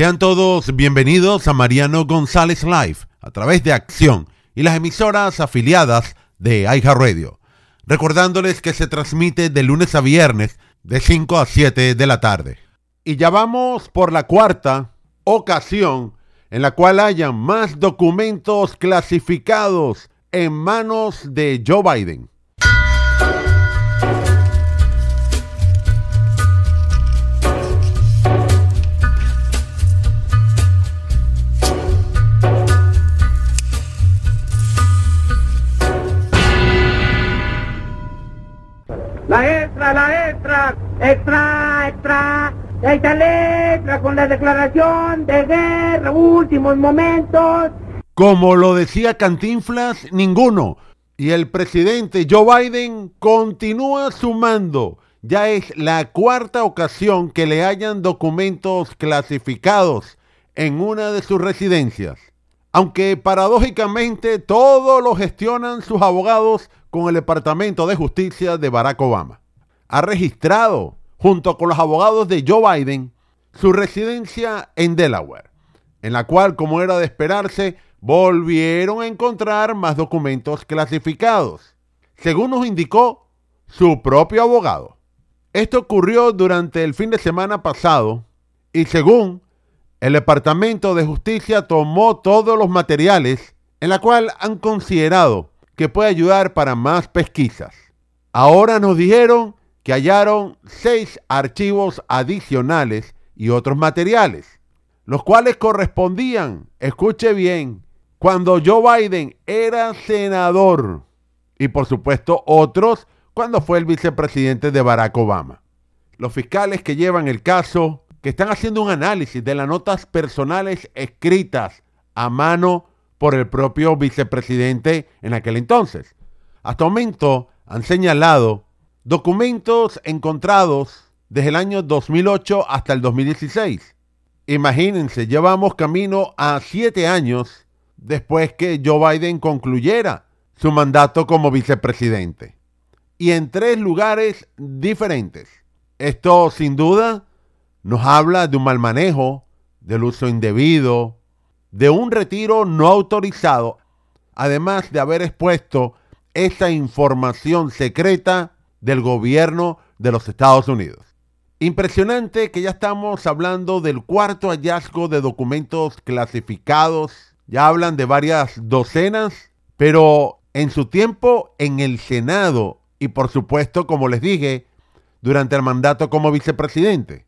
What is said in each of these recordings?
Sean todos bienvenidos a Mariano González Live a través de Acción y las emisoras afiliadas de Radio. Recordándoles que se transmite de lunes a viernes de 5 a 7 de la tarde. Y ya vamos por la cuarta ocasión en la cual hayan más documentos clasificados en manos de Joe Biden. Letra con la declaración de guerra, últimos momentos. Como lo decía Cantinflas, ninguno. Y el presidente Joe Biden continúa sumando. Ya es la cuarta ocasión que le hayan documentos clasificados en una de sus residencias. Aunque paradójicamente todo lo gestionan sus abogados con el Departamento de Justicia de Barack Obama. Ha registrado, junto con los abogados de Joe Biden, su residencia en Delaware, en la cual, como era de esperarse, volvieron a encontrar más documentos clasificados, según nos indicó su propio abogado. Esto ocurrió durante el fin de semana pasado y según el Departamento de Justicia tomó todos los materiales en la cual han considerado que puede ayudar para más pesquisas. Ahora nos dijeron que hallaron seis archivos adicionales y otros materiales, los cuales correspondían, escuche bien, cuando Joe Biden era senador y por supuesto otros cuando fue el vicepresidente de Barack Obama. Los fiscales que llevan el caso, que están haciendo un análisis de las notas personales escritas a mano por el propio vicepresidente en aquel entonces. Hasta momento han señalado documentos encontrados desde el año 2008 hasta el 2016. Imagínense, llevamos camino a siete años después que Joe Biden concluyera su mandato como vicepresidente. Y en tres lugares diferentes. Esto sin duda nos habla de un mal manejo, del uso indebido, de un retiro no autorizado, además de haber expuesto esa información secreta del gobierno de los Estados Unidos. Impresionante que ya estamos hablando del cuarto hallazgo de documentos clasificados. Ya hablan de varias docenas, pero en su tiempo en el Senado y por supuesto, como les dije, durante el mandato como vicepresidente.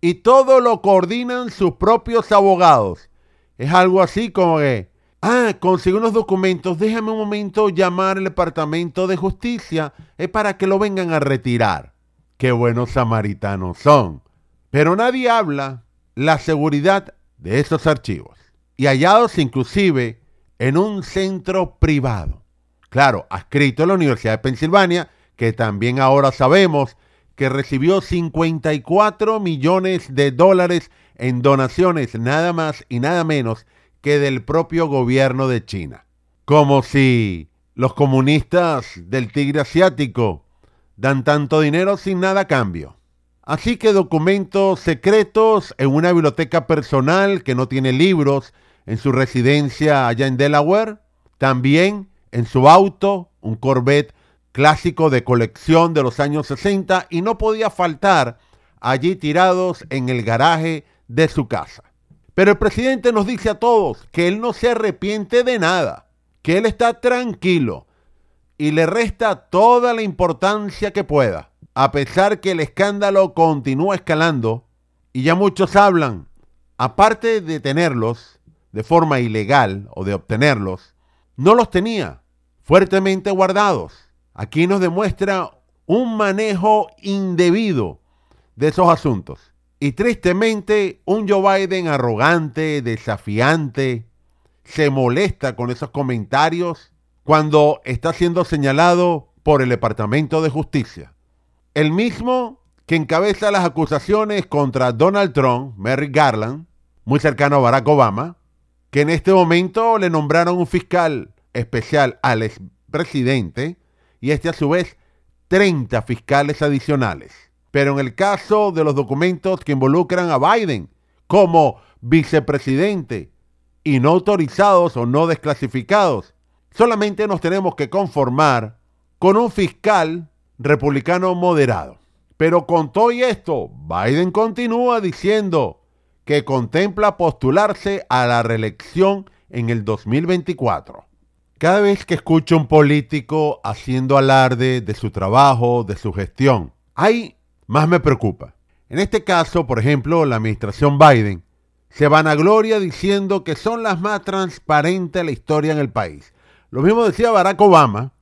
Y todo lo coordinan sus propios abogados es algo así como que, ah, consigo unos documentos, déjame un momento llamar al Departamento de Justicia es para que lo vengan a retirar. Qué buenos samaritanos son. Pero nadie habla la seguridad de esos archivos. Y hallados inclusive en un centro privado. Claro, adscrito a la Universidad de Pensilvania, que también ahora sabemos que recibió 54 millones de dólares en donaciones nada más y nada menos que del propio gobierno de China. Como si los comunistas del tigre asiático dan tanto dinero sin nada a cambio. Así que documentos secretos en una biblioteca personal que no tiene libros en su residencia allá en Delaware, también en su auto, un Corvette clásico de colección de los años 60 y no podía faltar allí tirados en el garaje de su casa. Pero el presidente nos dice a todos que él no se arrepiente de nada, que él está tranquilo y le resta toda la importancia que pueda, a pesar que el escándalo continúa escalando y ya muchos hablan, aparte de tenerlos de forma ilegal o de obtenerlos, no los tenía fuertemente guardados Aquí nos demuestra un manejo indebido de esos asuntos. Y tristemente, un Joe Biden arrogante, desafiante, se molesta con esos comentarios cuando está siendo señalado por el Departamento de Justicia. El mismo que encabeza las acusaciones contra Donald Trump, Merrick Garland, muy cercano a Barack Obama, que en este momento le nombraron un fiscal especial al expresidente, y este a su vez 30 fiscales adicionales. Pero en el caso de los documentos que involucran a Biden como vicepresidente y no autorizados o no desclasificados. Solamente nos tenemos que conformar con un fiscal republicano moderado. Pero con todo y esto, Biden continúa diciendo que contempla postularse a la reelección en el 2024. Cada vez que escucho un político haciendo alarde de su trabajo, de su gestión, ahí más me preocupa. En este caso, por ejemplo, la administración Biden se vanagloria diciendo que son las más transparentes de la historia en el país. Lo mismo decía Barack Obama,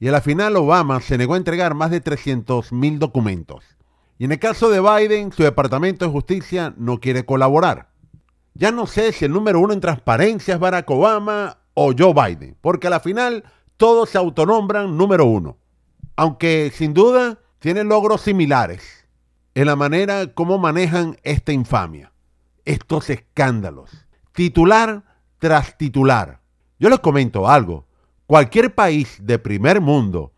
y a la final Obama se negó a entregar más de 300 mil documentos. Y en el caso de Biden, su Departamento de Justicia no quiere colaborar. Ya no sé si el número uno en transparencia es Barack Obama o Joe Biden, porque a la final todos se autonombran número uno. Aunque sin duda tienen logros similares en la manera como manejan esta infamia, estos escándalos, titular tras titular. Yo les comento algo, cualquier país de primer mundo,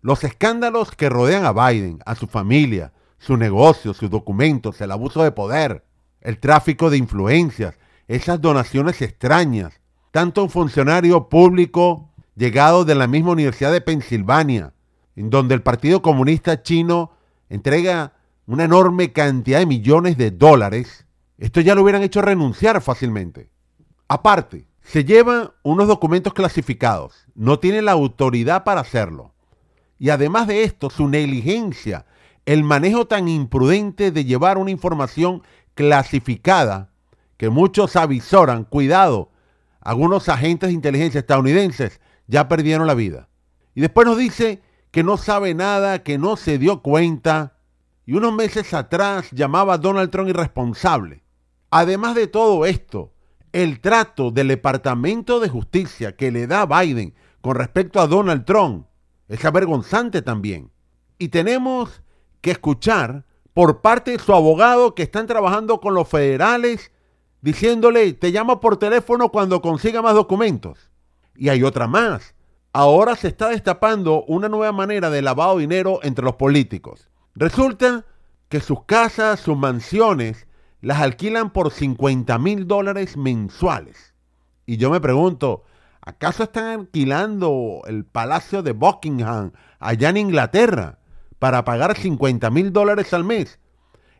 los escándalos que rodean a Biden, a su familia, sus negocios, sus documentos, el abuso de poder, el tráfico de influencias, esas donaciones extrañas, tanto un funcionario público llegado de la misma Universidad de Pensilvania, donde el Partido Comunista Chino entrega una enorme cantidad de millones de dólares, esto ya lo hubieran hecho renunciar fácilmente. Aparte, se llevan unos documentos clasificados, no tiene la autoridad para hacerlo. Y además de esto, su negligencia, el manejo tan imprudente de llevar una información clasificada que muchos avisoran, cuidado, algunos agentes de inteligencia estadounidenses ya perdieron la vida. Y después nos dice que no sabe nada, que no se dio cuenta. Y unos meses atrás llamaba a Donald Trump irresponsable. Además de todo esto, el trato del Departamento de Justicia que le da Biden con respecto a Donald Trump es avergonzante también. Y tenemos que escuchar por parte de su abogado que están trabajando con los federales, diciéndole, te llamo por teléfono cuando consiga más documentos. Y hay otra más. Ahora se está destapando una nueva manera de lavado de dinero entre los políticos. Resulta que sus casas, sus mansiones, las alquilan por 50 mil dólares mensuales. Y yo me pregunto, ¿acaso están alquilando el Palacio de Buckingham allá en Inglaterra? para pagar 50 mil dólares al mes.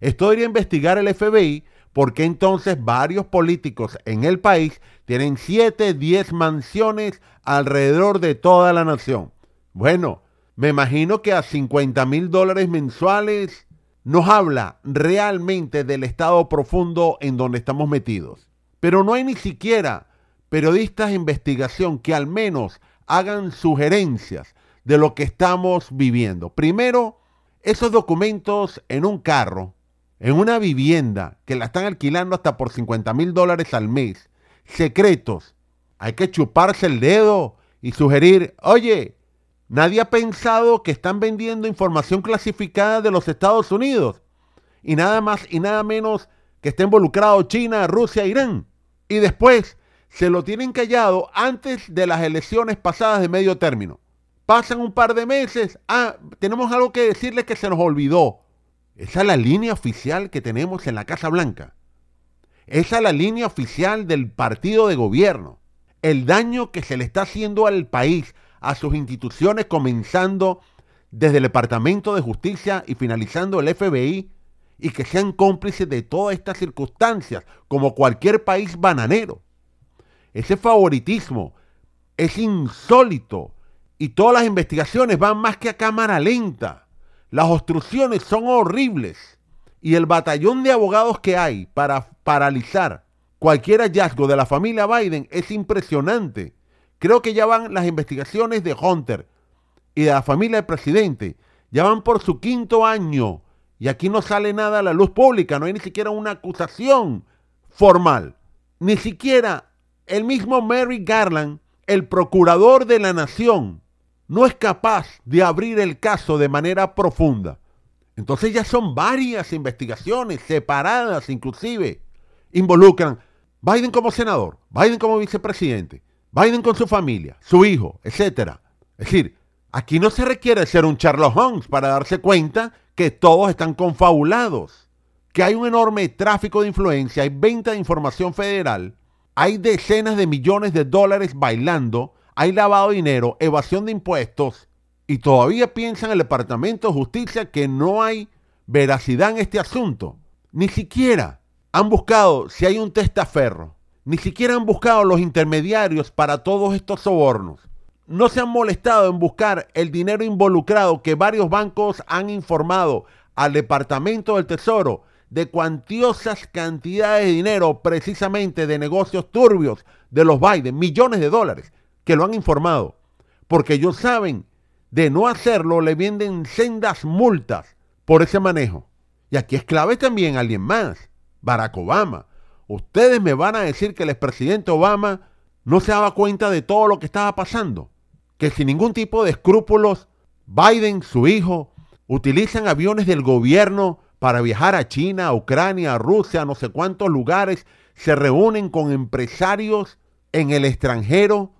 Esto debería investigar el FBI porque entonces varios políticos en el país tienen 7, 10 mansiones alrededor de toda la nación. Bueno, me imagino que a 50 mil dólares mensuales nos habla realmente del estado profundo en donde estamos metidos. Pero no hay ni siquiera periodistas de investigación que al menos hagan sugerencias de lo que estamos viviendo. Primero, esos documentos en un carro, en una vivienda que la están alquilando hasta por 50 mil dólares al mes, secretos. Hay que chuparse el dedo y sugerir, oye, nadie ha pensado que están vendiendo información clasificada de los Estados Unidos. Y nada más y nada menos que está involucrado China, Rusia, Irán. Y después se lo tienen callado antes de las elecciones pasadas de medio término. Pasan un par de meses. Ah, tenemos algo que decirles que se nos olvidó. Esa es la línea oficial que tenemos en la Casa Blanca. Esa es la línea oficial del partido de gobierno. El daño que se le está haciendo al país, a sus instituciones, comenzando desde el Departamento de Justicia y finalizando el FBI, y que sean cómplices de todas estas circunstancias, como cualquier país bananero. Ese favoritismo es insólito y todas las investigaciones van más que a cámara lenta. Las obstrucciones son horribles. Y el batallón de abogados que hay para paralizar cualquier hallazgo de la familia Biden es impresionante. Creo que ya van las investigaciones de Hunter y de la familia del presidente. Ya van por su quinto año. Y aquí no sale nada a la luz pública. No hay ni siquiera una acusación formal. Ni siquiera el mismo Mary Garland, el procurador de la nación, no es capaz de abrir el caso de manera profunda. Entonces ya son varias investigaciones separadas inclusive. Involucran Biden como senador, Biden como vicepresidente, Biden con su familia, su hijo, etc. Es decir, aquí no se requiere ser un Sherlock Holmes para darse cuenta que todos están confabulados. que hay un enorme tráfico de influencia, hay venta de información federal, hay decenas de millones de dólares bailando, hay lavado de dinero, evasión de impuestos, y todavía piensan el Departamento de Justicia que no hay veracidad en este asunto. Ni siquiera han buscado si hay un testaferro. Ni siquiera han buscado los intermediarios para todos estos sobornos. No se han molestado en buscar el dinero involucrado que varios bancos han informado al Departamento del Tesoro de cuantiosas cantidades de dinero precisamente de negocios turbios de los Biden, millones de dólares, que lo han informado. Porque ellos saben, de no hacerlo le venden sendas multas por ese manejo. Y aquí es clave también alguien más, Barack Obama. Ustedes me van a decir que el expresidente Obama no se daba cuenta de todo lo que estaba pasando. Que sin ningún tipo de escrúpulos, Biden, su hijo, utilizan aviones del gobierno para viajar a China, a Ucrania, a Rusia, a no sé cuántos lugares, se reúnen con empresarios en el extranjero.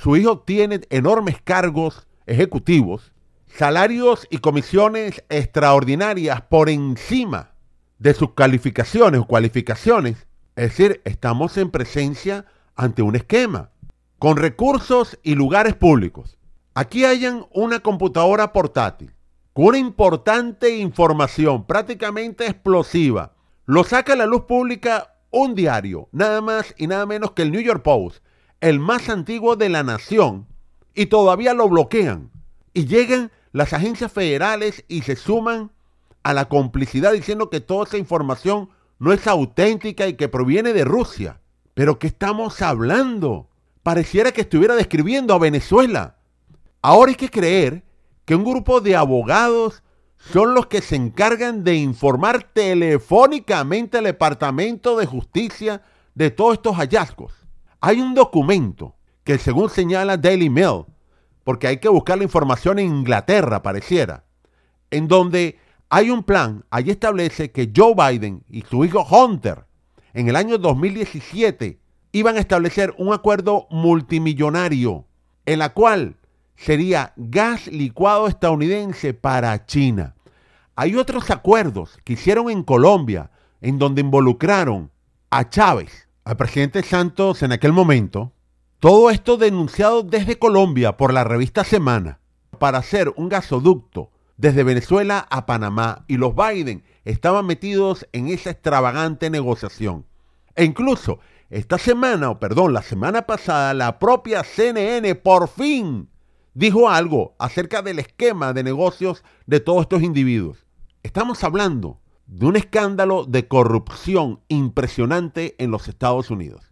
Su hijo tiene enormes cargos ejecutivos, salarios y comisiones extraordinarias por encima de sus calificaciones o cualificaciones. Es decir, estamos en presencia ante un esquema con recursos y lugares públicos. Aquí hayan una computadora portátil una importante información prácticamente explosiva. Lo saca a la luz pública un diario, nada más y nada menos que el New York Post, el más antiguo de la nación, y todavía lo bloquean. Y llegan las agencias federales y se suman a la complicidad diciendo que toda esa información no es auténtica y que proviene de Rusia. Pero ¿qué estamos hablando? Pareciera que estuviera describiendo a Venezuela. Ahora hay que creer que un grupo de abogados son los que se encargan de informar telefónicamente al Departamento de Justicia de todos estos hallazgos. Hay un documento que según señala Daily Mail, porque hay que buscar la información en Inglaterra, pareciera, en donde hay un plan, allí establece que Joe Biden y su hijo Hunter en el año 2017 iban a establecer un acuerdo multimillonario en la cual sería gas licuado estadounidense para China. Hay otros acuerdos que hicieron en Colombia en donde involucraron a Chávez, al presidente Santos en aquel momento. Todo esto denunciado desde Colombia por la revista Semana para hacer un gasoducto desde Venezuela a Panamá y los Biden estaban metidos en esa extravagante negociación. E incluso esta semana, o perdón, la semana pasada, la propia CNN por fin dijo algo acerca del esquema de negocios de todos estos individuos. Estamos hablando de un escándalo de corrupción impresionante en los Estados Unidos.